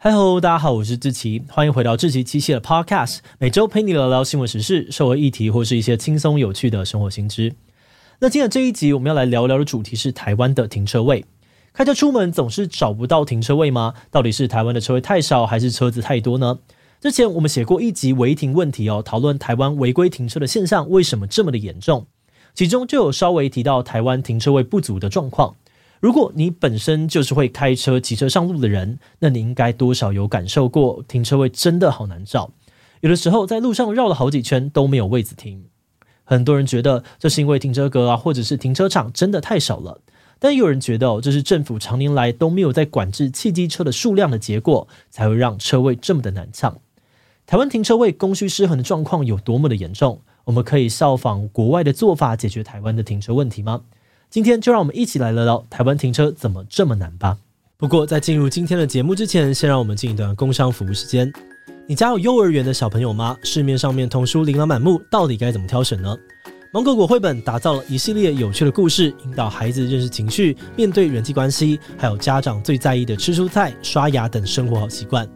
嗨喽，大家好，我是志奇，欢迎回到志奇机械的 Podcast，每周陪你聊聊新闻时事、社会议题或是一些轻松有趣的生活新知。那今天这一集我们要来聊聊的主题是台湾的停车位。开车出门总是找不到停车位吗？到底是台湾的车位太少，还是车子太多呢？之前我们写过一集违停问题哦，讨论台湾违规停车的现象为什么这么的严重，其中就有稍微提到台湾停车位不足的状况。如果你本身就是会开车、骑车上路的人，那你应该多少有感受过停车位真的好难找。有的时候在路上绕了好几圈都没有位子停。很多人觉得这是因为停车格啊，或者是停车场真的太少了。但有人觉得，这是政府常年来都没有在管制汽机车的数量的结果，才会让车位这么的难抢。台湾停车位供需失衡的状况有多么的严重？我们可以效仿国外的做法解决台湾的停车问题吗？今天就让我们一起来聊聊台湾停车怎么这么难吧。不过在进入今天的节目之前，先让我们进一段工商服务时间。你家有幼儿园的小朋友吗？市面上面童书琳琅满目，到底该怎么挑选呢？芒果果绘本打造了一系列有趣的故事，引导孩子认识情绪，面对人际关系，还有家长最在意的吃蔬菜、刷牙等生活好习惯。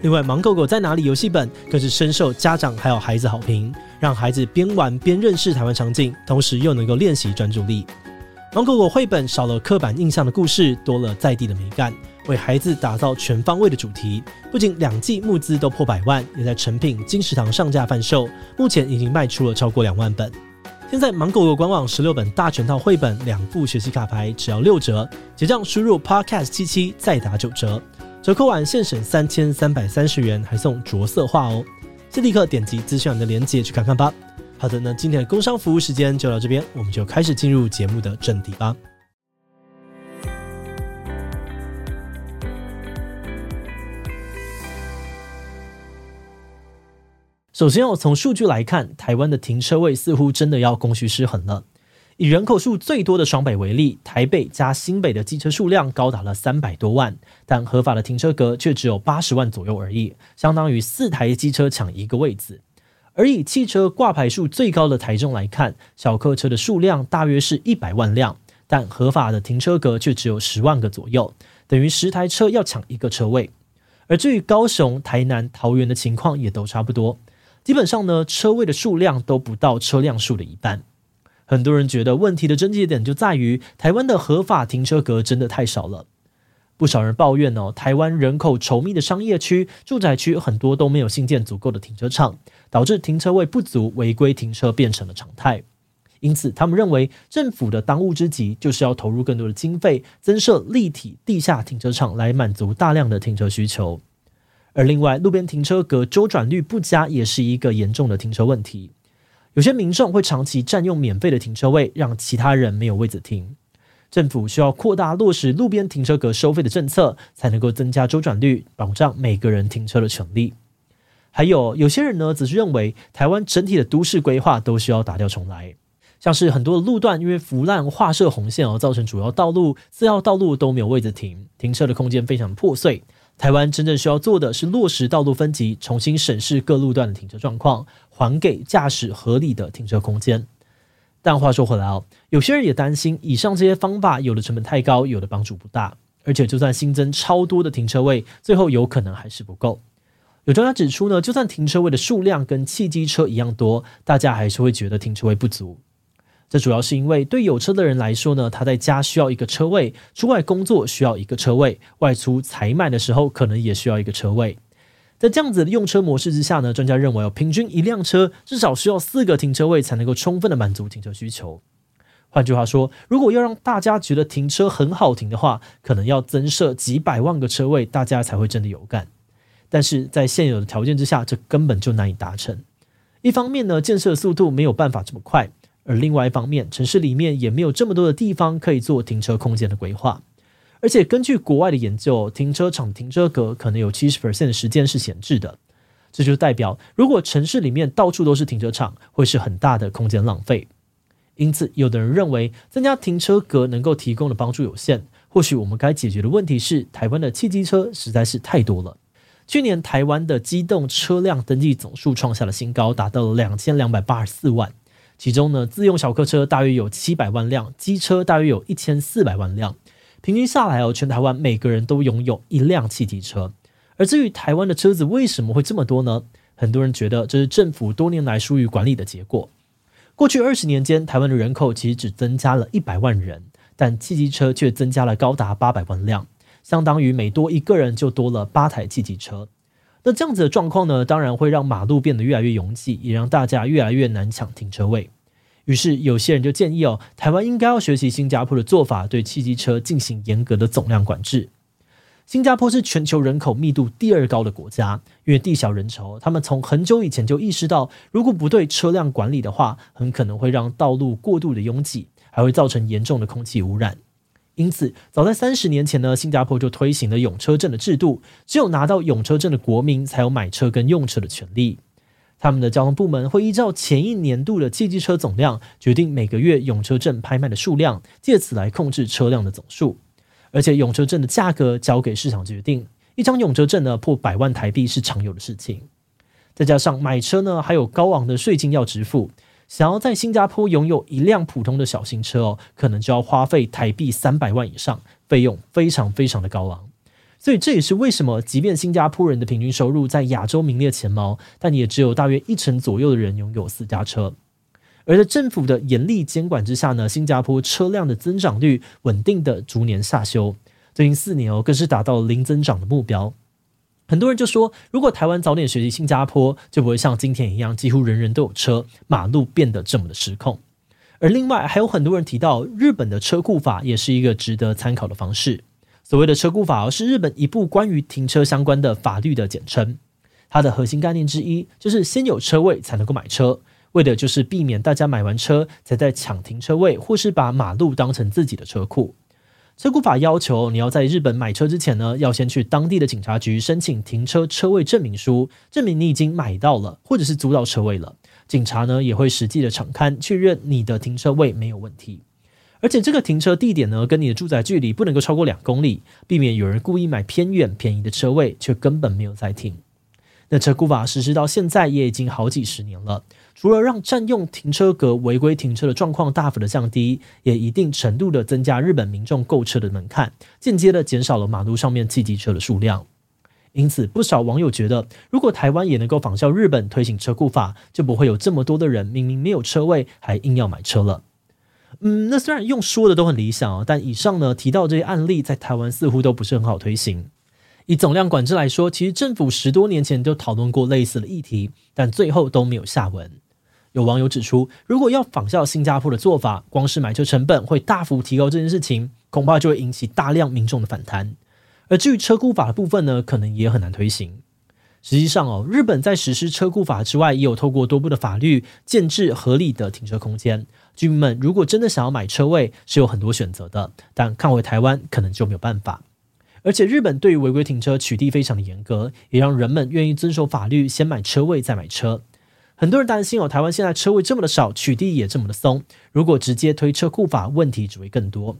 另外，芒狗狗在哪里游戏本更是深受家长还有孩子好评，让孩子边玩边认识台湾场景，同时又能够练习专注力。芒果果绘本少了刻板印象的故事，多了在地的美感，为孩子打造全方位的主题。不仅两季募资都破百万，也在成品金石堂上架贩售，目前已经卖出了超过两万本。现在芒果果官网十六本大全套绘本，两副学习卡牌只要六折，结账输入 Podcast 七七再打九折，折扣完现省三千三百三十元，还送着色画哦。先立刻点击资讯栏的链接去看看吧。好的，那今天的工商服务时间就到这边，我们就开始进入节目的正题吧。首先，我从数据来看，台湾的停车位似乎真的要供需失衡了。以人口数最多的双北为例，台北加新北的机车数量高达了三百多万，但合法的停车格却只有八十万左右而已，相当于四台机车抢一个位子。而以汽车挂牌数最高的台中来看，小客车的数量大约是一百万辆，但合法的停车格却只有十万个左右，等于十台车要抢一个车位。而至于高雄、台南、桃园的情况也都差不多，基本上呢，车位的数量都不到车辆数的一半。很多人觉得问题的症结点就在于台湾的合法停车格真的太少了。不少人抱怨哦，台湾人口稠密的商业区、住宅区很多都没有新建足够的停车场，导致停车位不足，违规停车变成了常态。因此，他们认为政府的当务之急就是要投入更多的经费，增设立体地下停车场，来满足大量的停车需求。而另外，路边停车格周转率不佳，也是一个严重的停车问题。有些民众会长期占用免费的停车位，让其他人没有位子停。政府需要扩大落实路边停车格收费的政策，才能够增加周转率，保障每个人停车的权利。还有有些人呢，则是认为台湾整体的都市规划都需要打掉重来，像是很多的路段因为腐烂划设红线而造成主要道路、次要道路都没有位置停，停车的空间非常破碎。台湾真正需要做的是落实道路分级，重新审视各路段的停车状况，还给驾驶合理的停车空间。但话说回来哦，有些人也担心，以上这些方法有的成本太高，有的帮助不大，而且就算新增超多的停车位，最后有可能还是不够。有专家指出呢，就算停车位的数量跟汽机车一样多，大家还是会觉得停车位不足。这主要是因为对有车的人来说呢，他在家需要一个车位，出外工作需要一个车位，外出采买的时候可能也需要一个车位。在这样子的用车模式之下呢，专家认为哦，平均一辆车至少需要四个停车位才能够充分的满足停车需求。换句话说，如果要让大家觉得停车很好停的话，可能要增设几百万个车位，大家才会真的有干。但是在现有的条件之下，这根本就难以达成。一方面呢，建设速度没有办法这么快；而另外一方面，城市里面也没有这么多的地方可以做停车空间的规划。而且根据国外的研究，停车场停车格可能有七十 percent 的时间是闲置的，这就代表如果城市里面到处都是停车场，会是很大的空间浪费。因此，有的人认为增加停车格能够提供的帮助有限。或许我们该解决的问题是，台湾的汽机车实在是太多了。去年台湾的机动车辆登记总数创下了新高，达到了两千两百八十四万，其中呢，自用小客车大约有七百万辆，机车大约有一千四百万辆。平均下来哦，全台湾每个人都拥有一辆汽机车，而至于台湾的车子为什么会这么多呢？很多人觉得这是政府多年来疏于管理的结果。过去二十年间，台湾的人口其实只增加了一百万人，但汽机车却增加了高达八百万辆，相当于每多一个人就多了八台汽机车。那这样子的状况呢，当然会让马路变得越来越拥挤，也让大家越来越难抢停车位。于是有些人就建议哦，台湾应该要学习新加坡的做法，对汽机车进行严格的总量管制。新加坡是全球人口密度第二高的国家，因为地小人稠，他们从很久以前就意识到，如果不对车辆管理的话，很可能会让道路过度的拥挤，还会造成严重的空气污染。因此，早在三十年前呢，新加坡就推行了拥车证的制度，只有拿到拥车证的国民才有买车跟用车的权利。他们的交通部门会依照前一年度的汽机车总量，决定每个月永车证拍卖的数量，借此来控制车辆的总数。而且永车证的价格交给市场决定，一张永车证呢破百万台币是常有的事情。再加上买车呢还有高昂的税金要支付，想要在新加坡拥有一辆普通的小型车哦，可能就要花费台币三百万以上，费用非常非常的高昂。所以这也是为什么，即便新加坡人的平均收入在亚洲名列前茅，但也只有大约一成左右的人拥有私家车。而在政府的严厉监管之下呢，新加坡车辆的增长率稳定的逐年下修，最近四年哦更是达到了零增长的目标。很多人就说，如果台湾早点学习新加坡，就不会像今天一样，几乎人人都有车，马路变得这么的失控。而另外还有很多人提到，日本的车库法也是一个值得参考的方式。所谓的车库法是日本一部关于停车相关的法律的简称，它的核心概念之一就是先有车位才能够买车。为的就是避免大家买完车才在抢停车位，或是把马路当成自己的车库。车库法要求你要在日本买车之前呢，要先去当地的警察局申请停车车位证明书，证明你已经买到了或者是租到车位了。警察呢也会实际的场勘确认你的停车位没有问题，而且这个停车地点呢跟你的住宅距离不能够超过两公里，避免有人故意买偏远便宜的车位却根本没有在停。那车库法实施到现在也已经好几十年了。除了让占用停车格违规停车的状况大幅的降低，也一定程度的增加日本民众购车的门槛，间接的减少了马路上面汽机车的数量。因此，不少网友觉得，如果台湾也能够仿效日本推行车库法，就不会有这么多的人明明没有车位，还硬要买车了。嗯，那虽然用说的都很理想啊，但以上呢提到这些案例，在台湾似乎都不是很好推行。以总量管制来说，其实政府十多年前就讨论过类似的议题，但最后都没有下文。有网友指出，如果要仿效新加坡的做法，光是买车成本会大幅提高，这件事情恐怕就会引起大量民众的反弹。而至于车库法的部分呢，可能也很难推行。实际上哦，日本在实施车库法之外，也有透过多部的法律建置合理的停车空间。居民们如果真的想要买车位，是有很多选择的，但看回台湾可能就没有办法。而且日本对于违规停车取缔非常的严格，也让人们愿意遵守法律，先买车位再买车。很多人担心哦，台湾现在车位这么的少，取缔也这么的松，如果直接推车库法，问题只会更多。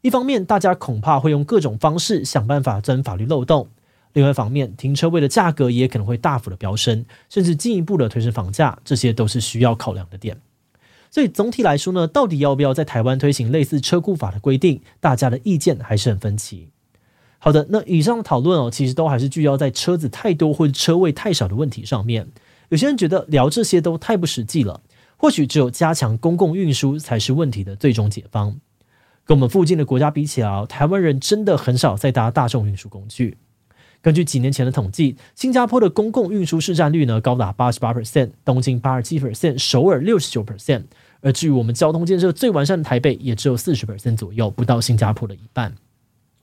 一方面，大家恐怕会用各种方式想办法钻法律漏洞；另外一方面，停车位的价格也可能会大幅的飙升，甚至进一步的推升房价，这些都是需要考量的点。所以总体来说呢，到底要不要在台湾推行类似车库法的规定，大家的意见还是很分歧。好的，那以上讨论哦，其实都还是聚焦在车子太多或者车位太少的问题上面。有些人觉得聊这些都太不实际了，或许只有加强公共运输才是问题的最终解方。跟我们附近的国家比起来，台湾人真的很少在搭大众运输工具。根据几年前的统计，新加坡的公共运输市占率呢高达八十八 percent，东京八十七 percent，首尔六十九 percent。而至于我们交通建设最完善的台北，也只有四十 percent 左右，不到新加坡的一半。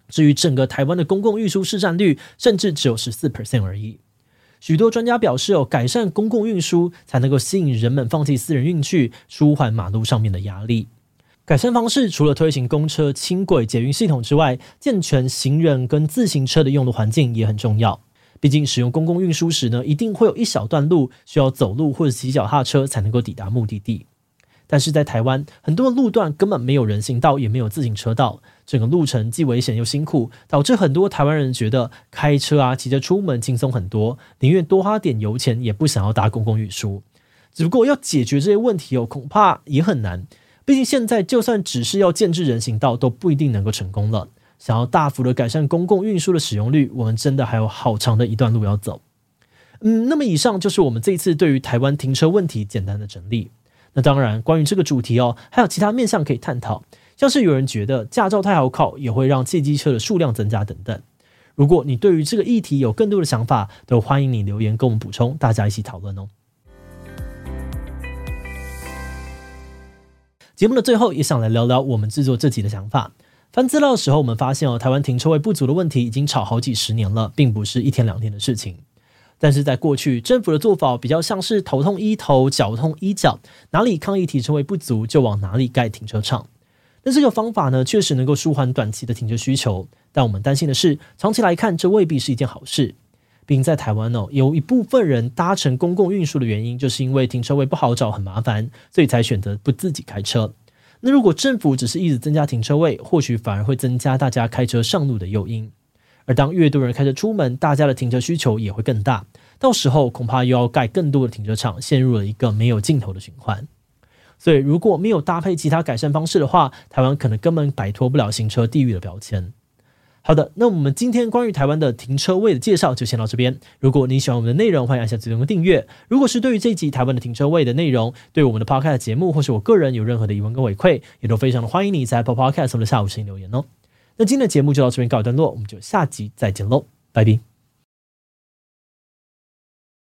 至于整个台湾的公共运输市占率，甚至只有十四 percent 而已。许多专家表示，哦，改善公共运输才能够吸引人们放弃私人运具，舒缓马路上面的压力。改善方式除了推行公车、轻轨、捷运系统之外，健全行人跟自行车的用路环境也很重要。毕竟使用公共运输时呢，一定会有一小段路需要走路或者骑脚踏车才能够抵达目的地。但是在台湾，很多路段根本没有人行道，也没有自行车道，整个路程既危险又辛苦，导致很多台湾人觉得开车啊、骑车出门轻松很多，宁愿多花点油钱，也不想要搭公共运输。只不过要解决这些问题哦，恐怕也很难。毕竟现在就算只是要建置人行道，都不一定能够成功了。想要大幅的改善公共运输的使用率，我们真的还有好长的一段路要走。嗯，那么以上就是我们这一次对于台湾停车问题简单的整理。那当然，关于这个主题哦，还有其他面向可以探讨，像是有人觉得驾照太好考，也会让汽机车的数量增加等等。如果你对于这个议题有更多的想法，都欢迎你留言跟我们补充，大家一起讨论哦。节目的最后，也想来聊聊我们制作这集的想法。翻资料的时候，我们发现哦，台湾停车位不足的问题已经吵好几十年了，并不是一天两天的事情。但是在过去，政府的做法比较像是头痛医头，脚痛医脚，哪里抗议停车位不足，就往哪里盖停车场。那这个方法呢，确实能够舒缓短期的停车需求，但我们担心的是，长期来看，这未必是一件好事。并在台湾哦，有一部分人搭乘公共运输的原因，就是因为停车位不好找，很麻烦，所以才选择不自己开车。那如果政府只是一直增加停车位，或许反而会增加大家开车上路的诱因。而当越多人开车出门，大家的停车需求也会更大，到时候恐怕又要盖更多的停车场，陷入了一个没有尽头的循环。所以，如果没有搭配其他改善方式的话，台湾可能根本摆脱不了行车地狱的标签。好的，那我们今天关于台湾的停车位的介绍就先到这边。如果你喜欢我们的内容，欢迎按下最终的订阅。如果是对于这一集台湾的停车位的内容，对我们的 Podcast 节目或是我个人有任何的疑问跟回馈，也都非常的欢迎你在 Apple Podcast 的下午进行留言哦。那今天的节目就到这边告一段落，我们就下集再见喽，拜拜。